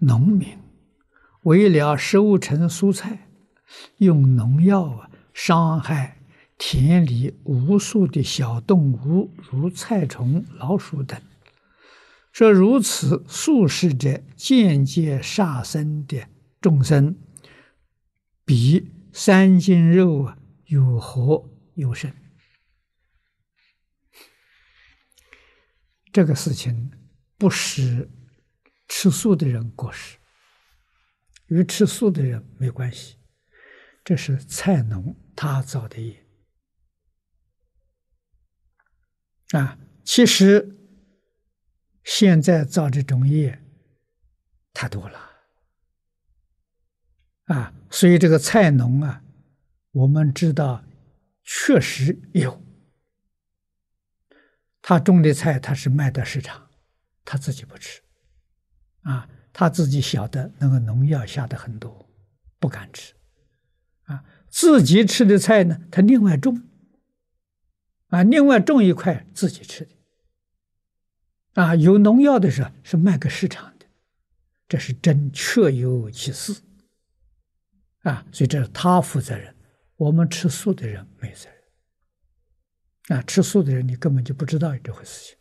农民为了收成蔬菜，用农药啊，伤害田里无数的小动物，如菜虫、老鼠等。说如此素食者，间接杀生的众生，比三斤肉啊，有何优胜？这个事情不使吃素的人过世，与吃素的人没关系。这是菜农他造的业啊！其实现在造这种业太多了啊！所以这个菜农啊，我们知道确实有。他种的菜，他是卖到市场，他自己不吃，啊，他自己晓得那个农药下的很多，不敢吃，啊，自己吃的菜呢，他另外种，啊，另外种一块自己吃的，啊，有农药的时候是卖给市场的，这是真确有其事，啊，所以这是他负责任，我们吃素的人没责任。啊，吃素的人你根本就不知道有这回事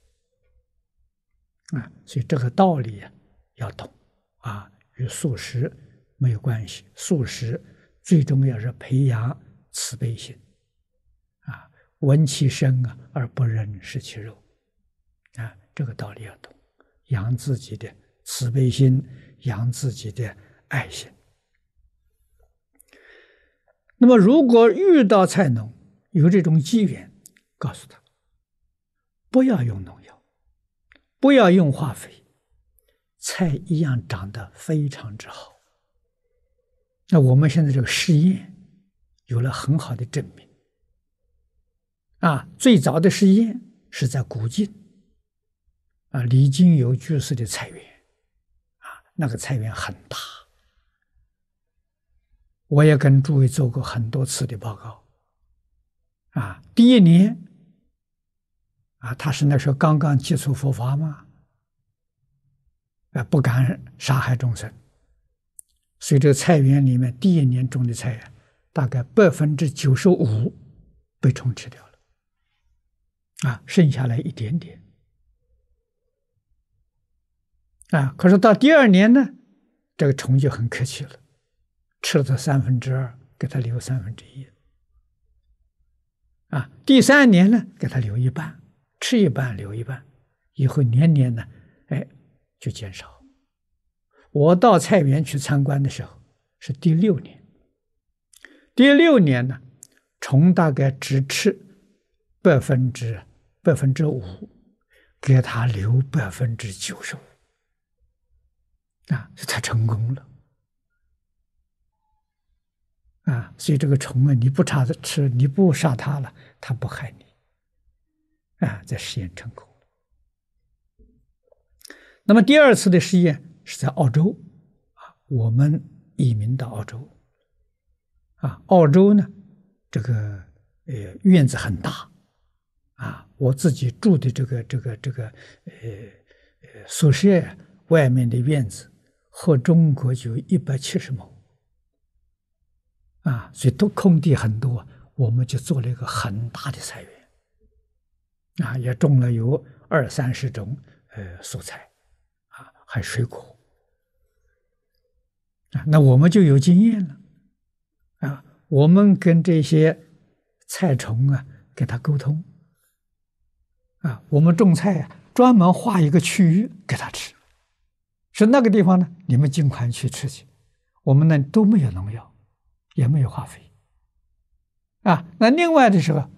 情，啊，所以这个道理呀要懂，啊，与素食没有关系。素食最重要是培养慈悲心，啊，闻其声啊而不忍食其肉，啊，这个道理要懂，养自己的慈悲心，养自己的爱心。那么，如果遇到菜农有这种机缘，告诉他，不要用农药，不要用化肥，菜一样长得非常之好。那我们现在这个试验有了很好的证明。啊，最早的试验是在古晋，啊，李金友居士的菜园，啊，那个菜园很大，我也跟诸位做过很多次的报告。啊，第一年。啊，他是那时候刚刚接触佛法嘛，啊，不敢杀害众生，所以这个菜园里面第一年种的菜啊，大概百分之九十五被虫吃掉了，啊，剩下来一点点，啊，可是到第二年呢，这个虫就很客气了，吃了它三分之二，给它留三分之一，啊，第三年呢，给它留一半。吃一半留一半，以后年年呢，哎，就减少。我到菜园去参观的时候是第六年，第六年呢，虫大概只吃百分之百分之五，给他留百分之九十五，啊，这太成功了，啊，所以这个虫啊，你不杀它吃，你不杀它了，它不害你。啊，在实验成功。那么第二次的试验是在澳洲，啊，我们移民到澳洲，啊，澳洲呢，这个呃院子很大，啊，我自己住的这个这个这个呃呃宿舍外面的院子和中国就一百七十亩，啊，所以都空地很多，我们就做了一个很大的菜园。啊，也种了有二三十种呃蔬菜，还水果，啊，那我们就有经验了，啊，我们跟这些菜虫啊，给它沟通，啊，我们种菜啊，专门划一个区域给它吃，是那个地方呢，你们尽快去吃去，我们那都没有农药，也没有化肥，啊，那另外的时候，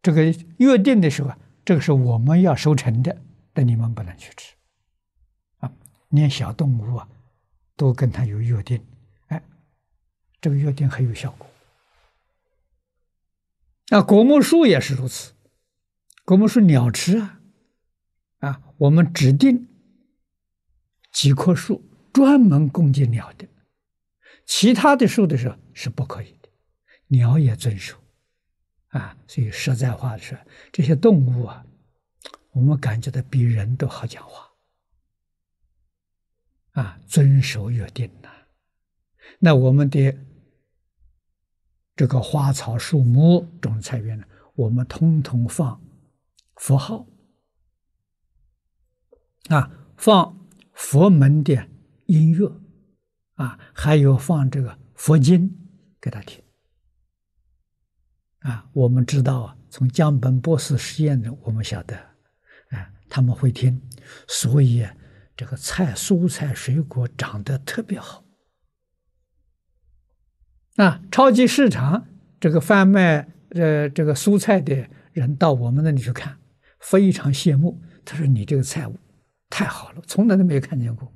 这个约定的时候。这个是我们要收成的，但你们不能去吃，连小动物啊，都跟他有约定，哎，这个约定很有效果。那，果木树也是如此，果木树鸟吃啊，啊，我们指定几棵树专门供给鸟的，其他的树的时候是不可以的，鸟也遵守。啊，所以实在话是，这些动物啊，我们感觉到比人都好讲话。啊，遵守约定呐。那我们的这个花草树木种菜园呢，我们通通放佛号啊，放佛门的音乐啊，还有放这个佛经给他听啊。我们知道啊，从江本博士实验的，我们晓得啊，他们会听，所以这个菜、蔬菜、水果长得特别好。啊，超级市场这个贩卖呃这个蔬菜的人到我们那里去看，非常羡慕。他说：“你这个菜物太好了，从来都没有看见过。”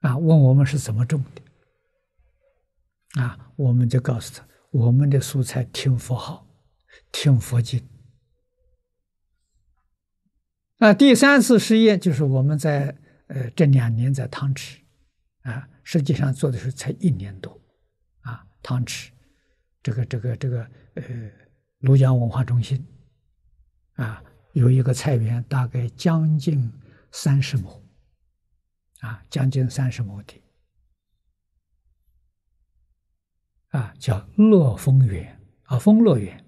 啊，问我们是怎么种的？啊，我们就告诉他，我们的蔬菜听佛号，听佛经。啊，第三次试验就是我们在呃这两年在汤池，啊，实际上做的是才一年多。啊汤池，这个这个这个呃，庐江文化中心，啊，有一个菜园，大概将近三十亩，啊，将近三十亩地，啊，叫乐丰园啊，丰乐园，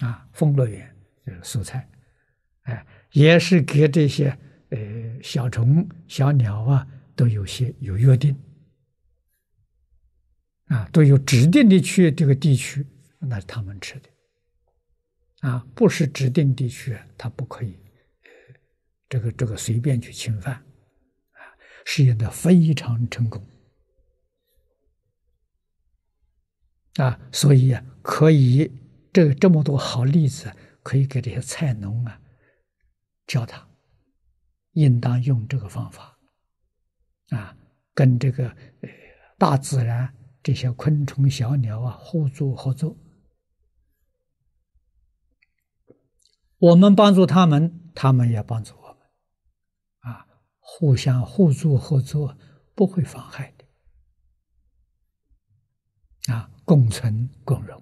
啊，丰乐园就是蔬菜，哎，也是给这些呃小虫小鸟啊都有些有约定。啊，都有指定的区这个地区，那他们吃的。啊，不是指定地区，他不可以，这个这个随便去侵犯。啊，实验的非常成功。啊，所以啊，可以这这么多好例子，可以给这些菜农啊教他，应当用这个方法。啊，跟这个呃大自然。这些昆虫、小鸟啊，互助合作，我们帮助他们，他们也帮助我们，啊，互相互助合作，不会妨害的，啊，共存共荣。